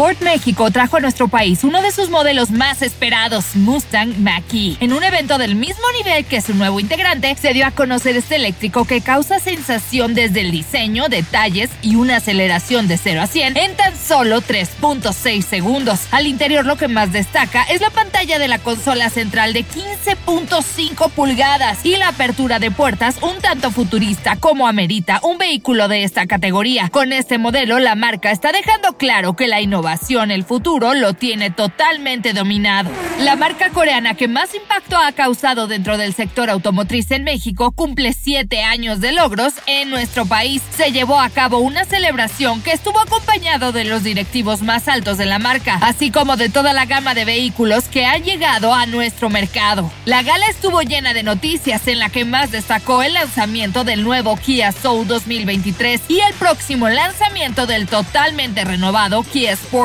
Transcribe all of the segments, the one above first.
Ford México trajo a nuestro país uno de sus modelos más esperados, Mustang Mach-E. En un evento del mismo nivel que su nuevo integrante, se dio a conocer este eléctrico que causa sensación desde el diseño, detalles y una aceleración de 0 a 100 en tan solo 3.6 segundos. Al interior lo que más destaca es la pantalla de la consola central de 15.5 pulgadas y la apertura de puertas un tanto futurista como amerita un vehículo de esta categoría. Con este modelo la marca está dejando claro que la innovación el futuro lo tiene totalmente dominado. La marca coreana que más impacto ha causado dentro del sector automotriz en México cumple siete años de logros en nuestro país. Se llevó a cabo una celebración que estuvo acompañado de los directivos más altos de la marca, así como de toda la gama de vehículos que han llegado a nuestro mercado. La gala estuvo llena de noticias en la que más destacó el lanzamiento del nuevo Kia Soul 2023 y el próximo lanzamiento del totalmente renovado Kia Sport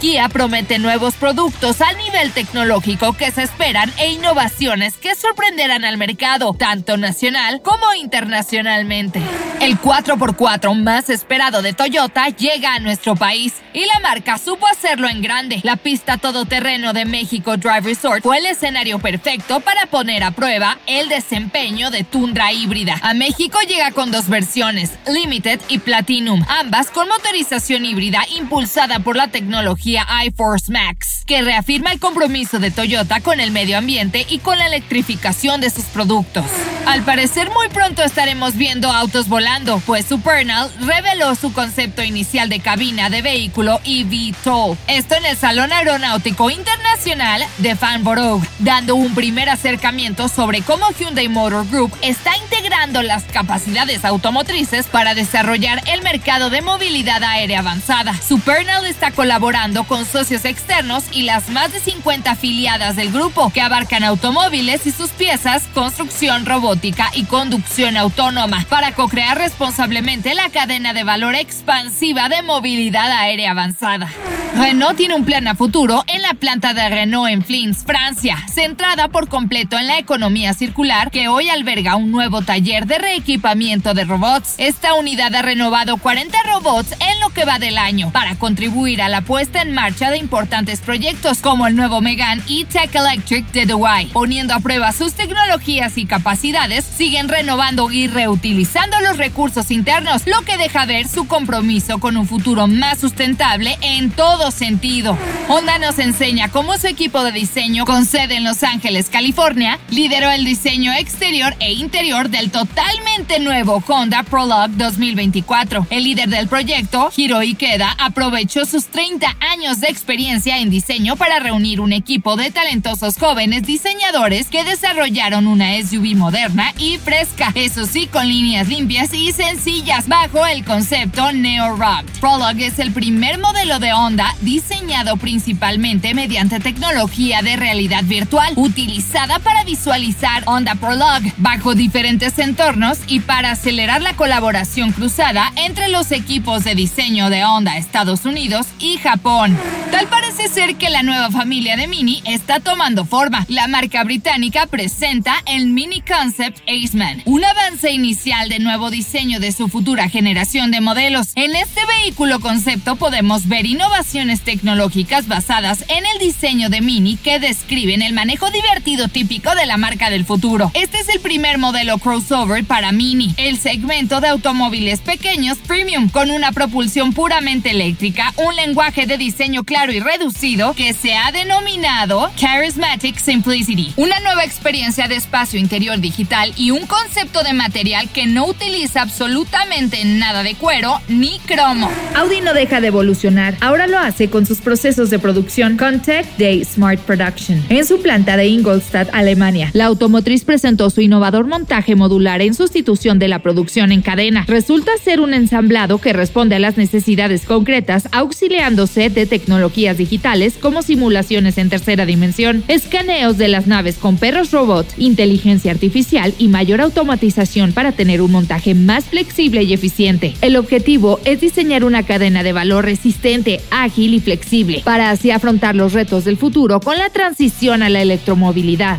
Kia promete nuevos productos al nivel tecnológico que se esperan e innovaciones que sorprenderán al mercado, tanto nacional como internacionalmente. El 4x4 más esperado de Toyota llega a nuestro país y la marca supo hacerlo en grande. La pista todoterreno de México Drive Resort fue el escenario perfecto para poner a prueba el desempeño de Tundra híbrida. A México llega con dos versiones, Limited y Platinum, ambas con motorización híbrida impulsada por la tecnología iForce Max, que reafirma el compromiso de Toyota con el medio ambiente y con la electrificación de sus productos. Al parecer muy pronto estaremos viendo autos volando, pues Supernal reveló su concepto inicial de cabina de vehículo eVTOL. Esto en el Salón Aeronáutico Internacional de Farnborough, dando un primer acercamiento sobre cómo Hyundai Motor Group está integrando las capacidades automotrices para desarrollar el mercado de movilidad aérea avanzada. Supernal está colaborando con socios externos y las más de 50 afiliadas del grupo, que abarcan automóviles y sus piezas, construcción robótica y conducción autónoma, para co-crear responsablemente la cadena de valor expansiva de movilidad aérea avanzada. Renault tiene un plan a futuro en la planta de Renault en Flins, Francia, centrada por completo en la economía circular, que hoy alberga un nuevo taller de reequipamiento de robots. Esta unidad ha renovado 40 robots en lo que va del año para contribuir a la puesta en marcha de importantes proyectos como el nuevo Megan y Tech Electric de Dubai. Poniendo a prueba sus tecnologías y capacidades, siguen renovando y reutilizando los recursos internos, lo que deja ver su compromiso con un futuro más sustentable en todo sentido. Honda nos enseña cómo su equipo de diseño con sede en Los Ángeles, California, lideró el diseño exterior e interior del totalmente nuevo Honda Prologue 2024. El líder del proyecto, Hiro Ikeda, aprovechó sus 30 años de experiencia en diseño para reunir un equipo de talentosos jóvenes diseñadores que desarrollaron una SUV moderna y fresca, eso sí, con líneas limpias y sencillas, bajo el concepto Neo Rock. Prologue es el primer modelo de Honda diseñado principalmente mediante tecnología de realidad virtual, utilizada para visualizar Honda Prologue bajo diferentes entornos y para acelerar la colaboración cruzada entre los equipos de diseño de Honda Estados Unidos y Japón. Tal parece ser que la nueva familia de Mini está tomando forma. La marca británica presenta el Mini Concept Aceman, un avance inicial de nuevo diseño de su futura generación de modelos. En este vehículo concepto podemos ver innovaciones innovaciones tecnológicas basadas en el diseño de Mini que describen el manejo divertido típico de la marca del futuro. Este es el primer modelo crossover para Mini, el segmento de automóviles pequeños premium con una propulsión puramente eléctrica, un lenguaje de diseño claro y reducido que se ha denominado Charismatic Simplicity, una nueva experiencia de espacio interior digital y un concepto de material que no utiliza absolutamente nada de cuero ni cromo. Audi no deja de evolucionar, ahora lo hace con sus procesos de producción con Tech Day Smart Production en su planta de Ingolstadt, Alemania. La automotriz presentó su innovador montaje modular en sustitución de la producción en cadena. Resulta ser un ensamblado que responde a las necesidades concretas auxiliándose de tecnologías digitales como simulaciones en tercera dimensión, escaneos de las naves con perros robot, inteligencia artificial y mayor automatización para tener un montaje más flexible y eficiente. El objetivo es diseñar una cadena de valor resistente, ágil y flexible para así afrontar los retos del futuro con la transición a la electromovilidad.